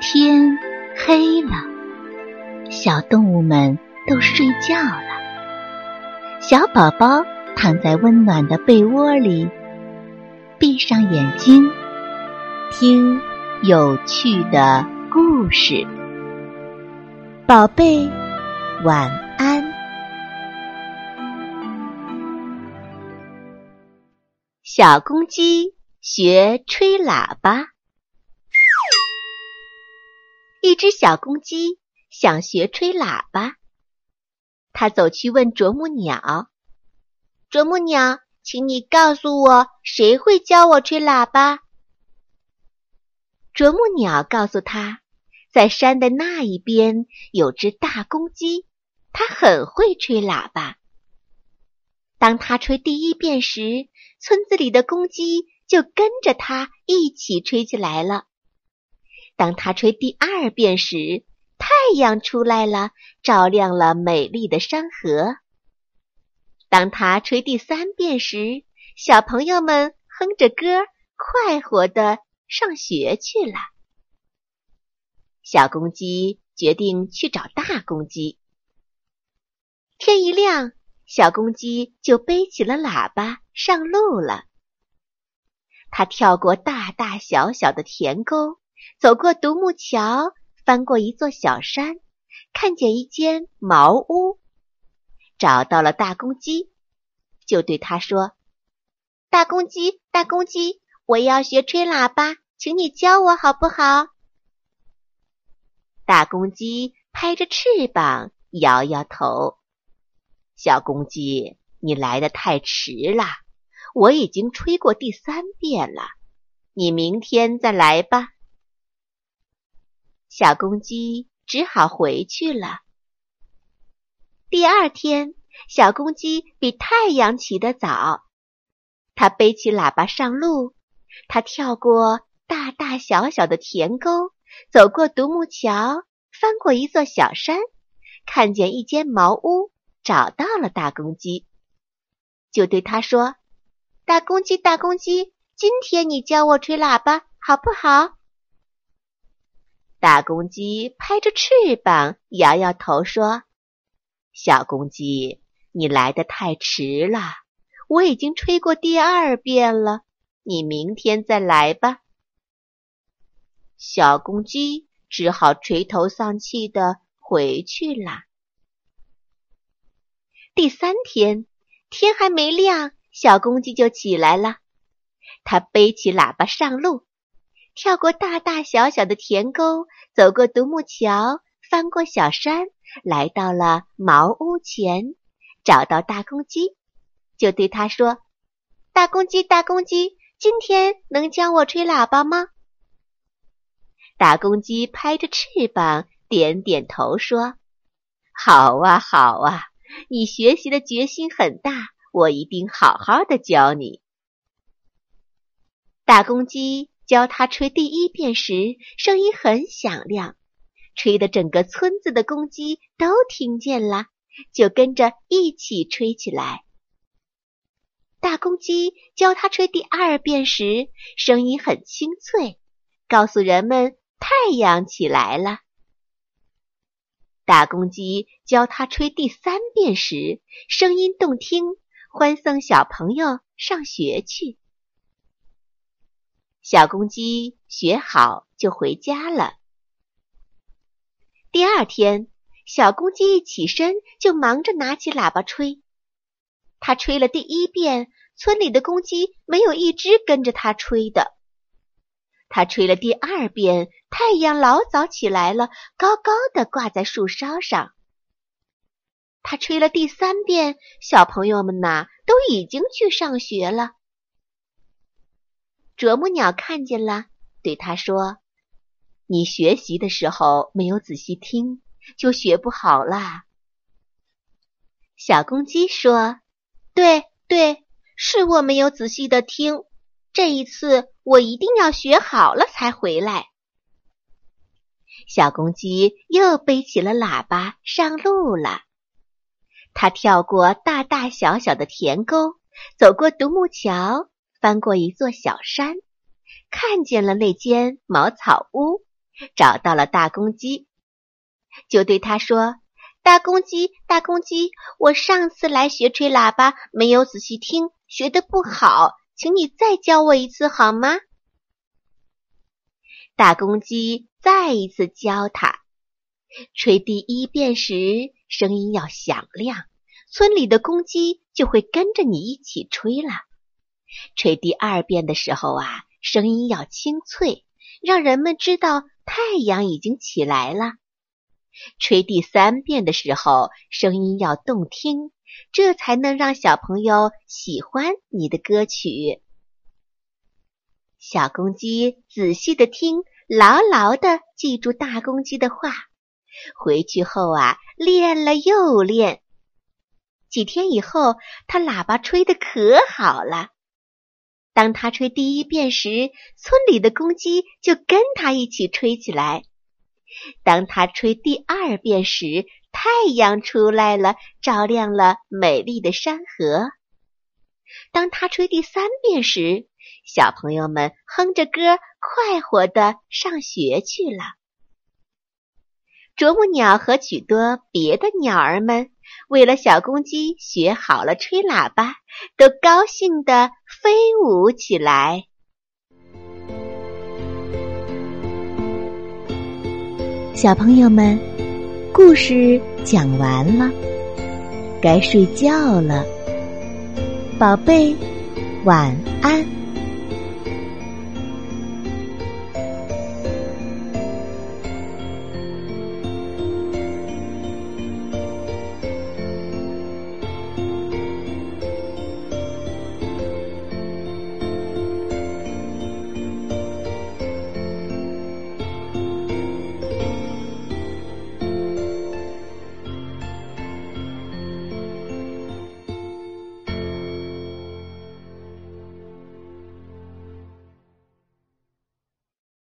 天黑了，小动物们都睡觉了。小宝宝躺在温暖的被窝里，闭上眼睛，听有趣的故事。宝贝，晚安。小公鸡学吹喇叭。一只小公鸡想学吹喇叭，它走去问啄木鸟：“啄木鸟，请你告诉我，谁会教我吹喇叭？”啄木鸟告诉他，在山的那一边有只大公鸡，它很会吹喇叭。当它吹第一遍时，村子里的公鸡就跟着它一起吹起来了。当他吹第二遍时，太阳出来了，照亮了美丽的山河。当他吹第三遍时，小朋友们哼着歌，快活的上学去了。小公鸡决定去找大公鸡。天一亮，小公鸡就背起了喇叭上路了。它跳过大大小小的田沟。走过独木桥，翻过一座小山，看见一间茅屋，找到了大公鸡，就对他说：“大公鸡，大公鸡，我要学吹喇叭，请你教我好不好？”大公鸡拍着翅膀，摇摇头：“小公鸡，你来的太迟了，我已经吹过第三遍了，你明天再来吧。”小公鸡只好回去了。第二天，小公鸡比太阳起得早，它背起喇叭上路。它跳过大大小小的田沟，走过独木桥，翻过一座小山，看见一间茅屋，找到了大公鸡，就对他说：“大公鸡，大公鸡，今天你教我吹喇叭好不好？”大公鸡拍着翅膀，摇摇头说：“小公鸡，你来的太迟了，我已经吹过第二遍了，你明天再来吧。”小公鸡只好垂头丧气的回去了。第三天，天还没亮，小公鸡就起来了，它背起喇叭上路。跳过大大小小的田沟，走过独木桥，翻过小山，来到了茅屋前，找到大公鸡，就对他说：“大公鸡，大公鸡，今天能教我吹喇叭吗？”大公鸡拍着翅膀，点点头说：“好啊，好啊，你学习的决心很大，我一定好好的教你。”大公鸡。教他吹第一遍时，声音很响亮，吹得整个村子的公鸡都听见了，就跟着一起吹起来。大公鸡教他吹第二遍时，声音很清脆，告诉人们太阳起来了。大公鸡教他吹第三遍时，声音动听，欢送小朋友上学去。小公鸡学好就回家了。第二天，小公鸡一起身就忙着拿起喇叭吹。他吹了第一遍，村里的公鸡没有一只跟着他吹的。他吹了第二遍，太阳老早起来了，高高的挂在树梢上。他吹了第三遍，小朋友们呐都已经去上学了。啄木鸟看见了，对他说：“你学习的时候没有仔细听，就学不好啦。”小公鸡说：“对对，是我没有仔细的听，这一次我一定要学好了才回来。”小公鸡又背起了喇叭上路了。它跳过大大小小的田沟，走过独木桥。翻过一座小山，看见了那间茅草屋，找到了大公鸡，就对他说：“大公鸡，大公鸡，我上次来学吹喇叭没有仔细听，学的不好，请你再教我一次好吗？”大公鸡再一次教他，吹第一遍时声音要响亮，村里的公鸡就会跟着你一起吹了。吹第二遍的时候啊，声音要清脆，让人们知道太阳已经起来了。吹第三遍的时候，声音要动听，这才能让小朋友喜欢你的歌曲。小公鸡仔细的听，牢牢的记住大公鸡的话。回去后啊，练了又练。几天以后，它喇叭吹得可好了。当他吹第一遍时，村里的公鸡就跟他一起吹起来。当他吹第二遍时，太阳出来了，照亮了美丽的山河。当他吹第三遍时，小朋友们哼着歌，快活的上学去了。啄木鸟和许多别的鸟儿们。为了小公鸡学好了吹喇叭，都高兴地飞舞起来。小朋友们，故事讲完了，该睡觉了，宝贝，晚安。